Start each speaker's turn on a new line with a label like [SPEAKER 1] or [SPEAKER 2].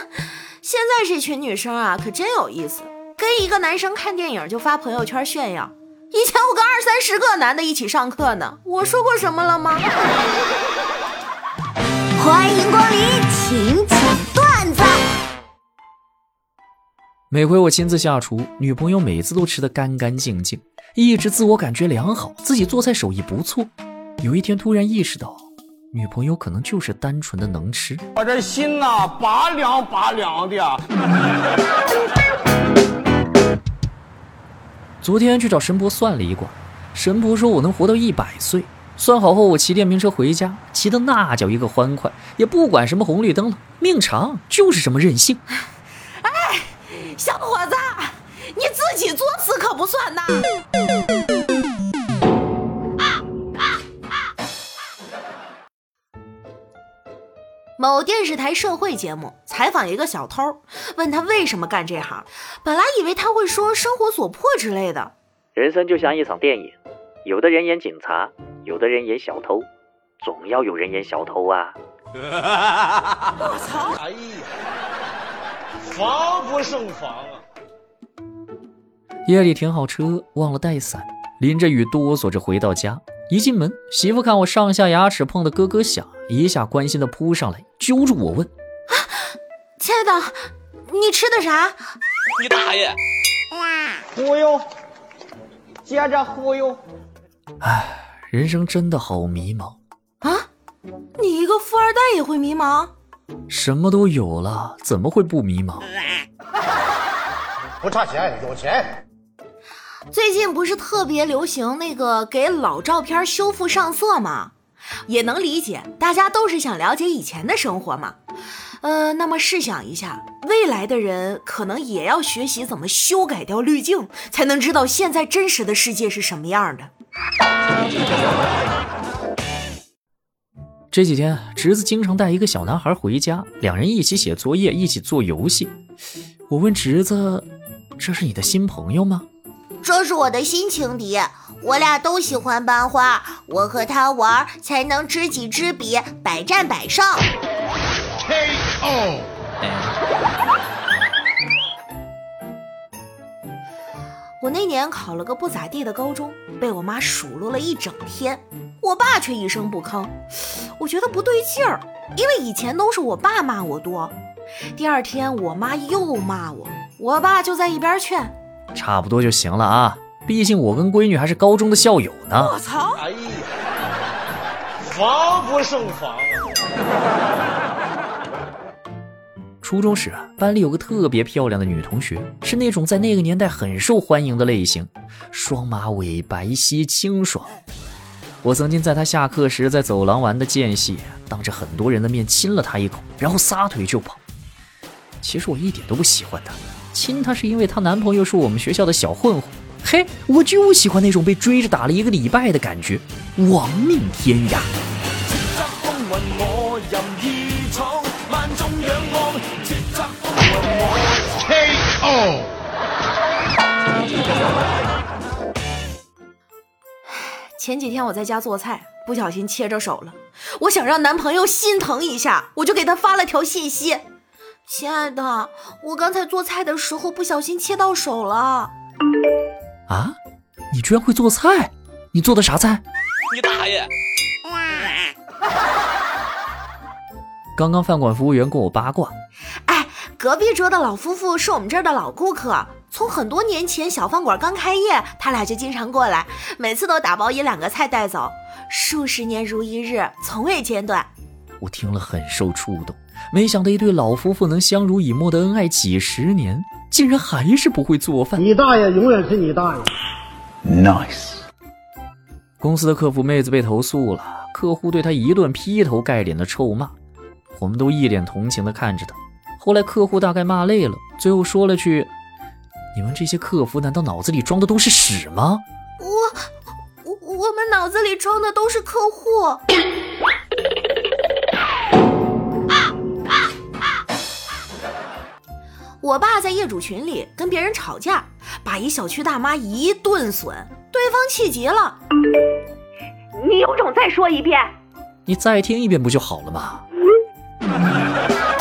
[SPEAKER 1] 现在这群女生啊，可真有意思，跟一个男生看电影就发朋友圈炫耀。以前我跟二三十个男的一起上课呢，我说过什么了吗？
[SPEAKER 2] 欢迎光临，请讲段子。
[SPEAKER 3] 每回我亲自下厨，女朋友每次都吃得干干净净，一直自我感觉良好，自己做菜手艺不错。有一天突然意识到，女朋友可能就是单纯的能吃。
[SPEAKER 4] 我这心呐，拔凉拔凉的。
[SPEAKER 3] 昨天去找神婆算了一卦，神婆说我能活到一百岁。算好后，我骑电瓶车回家，骑的那叫一个欢快，也不管什么红绿灯了，命长就是这么任性。
[SPEAKER 1] 哎小伙子，你自己作死可不算呐！某电视台社会节目采访一个小偷，问他为什么干这行。本来以为他会说生活所迫之类的。
[SPEAKER 3] 人生就像一场电影，有的人演警察，有的人演小偷，总要有人演小偷啊！
[SPEAKER 1] 我操！
[SPEAKER 4] 哎呀！防不胜防啊！
[SPEAKER 3] 夜里停好车，忘了带伞，淋着雨哆嗦着回到家。一进门，媳妇看我上下牙齿碰得咯咯响，一下关心的扑上来，揪住我问：“啊，
[SPEAKER 1] 亲爱的，你吃的啥？”
[SPEAKER 4] 你大爷！忽悠，接着忽悠。
[SPEAKER 3] 唉，人生真的好迷茫
[SPEAKER 1] 啊！你一个富二代也会迷茫？
[SPEAKER 3] 什么都有了，怎么会不迷茫？
[SPEAKER 4] 不差钱，有钱。
[SPEAKER 1] 最近不是特别流行那个给老照片修复上色吗？也能理解，大家都是想了解以前的生活嘛。呃，那么试想一下，未来的人可能也要学习怎么修改掉滤镜，才能知道现在真实的世界是什么样的。
[SPEAKER 3] 这几天，侄子经常带一个小男孩回家，两人一起写作业，一起做游戏。我问侄子：“这是你的新朋友吗？”“
[SPEAKER 2] 这是我的新情敌，我俩都喜欢班花，我和他玩才能知己知彼，百战百胜。”K.O.
[SPEAKER 1] 我那年考了个不咋地的高中，被我妈数落了一整天，我爸却一声不吭。我觉得不对劲儿，因为以前都是我爸骂我多。第二天我妈又骂我，我爸就在一边劝：“
[SPEAKER 3] 差不多就行了啊，毕竟我跟闺女还是高中的校友呢。”
[SPEAKER 1] 我操！哎呀，
[SPEAKER 4] 防不胜防啊！
[SPEAKER 3] 初中时，班里有个特别漂亮的女同学，是那种在那个年代很受欢迎的类型，双马尾，白皙清爽。我曾经在她下课时在走廊玩的间隙，当着很多人的面亲了她一口，然后撒腿就跑。其实我一点都不喜欢她，亲她是因为她男朋友是我们学校的小混混。嘿，我就喜欢那种被追着打了一个礼拜的感觉，亡命天涯。
[SPEAKER 1] 前几天我在家做菜，不小心切着手了。我想让男朋友心疼一下，我就给他发了条信息：“亲爱的，我刚才做菜的时候不小心切到手了。”
[SPEAKER 3] 啊，你居然会做菜？你做的啥菜？
[SPEAKER 4] 你大爷！
[SPEAKER 3] 刚刚饭馆服务员跟我八卦，
[SPEAKER 1] 哎，隔壁桌的老夫妇是我们这儿的老顾客。从很多年前小饭馆刚开业，他俩就经常过来，每次都打包一两个菜带走，数十年如一日，从未间断。
[SPEAKER 3] 我听了很受触动，没想到一对老夫妇能相濡以沫的恩爱几十年，竟然还是不会做饭。
[SPEAKER 5] 你大爷永远是你大爷。
[SPEAKER 3] Nice。公司的客服妹子被投诉了，客户对她一顿劈头盖脸的臭骂，我们都一脸同情的看着她。后来客户大概骂累了，最后说了句。你们这些客服难道脑子里装的都是屎吗？
[SPEAKER 1] 我我我们脑子里装的都是客户。我爸在业主群里跟别人吵架，把一小区大妈一顿损，对方气急了。你有种再说一遍？
[SPEAKER 3] 你再听一遍不就好了吗？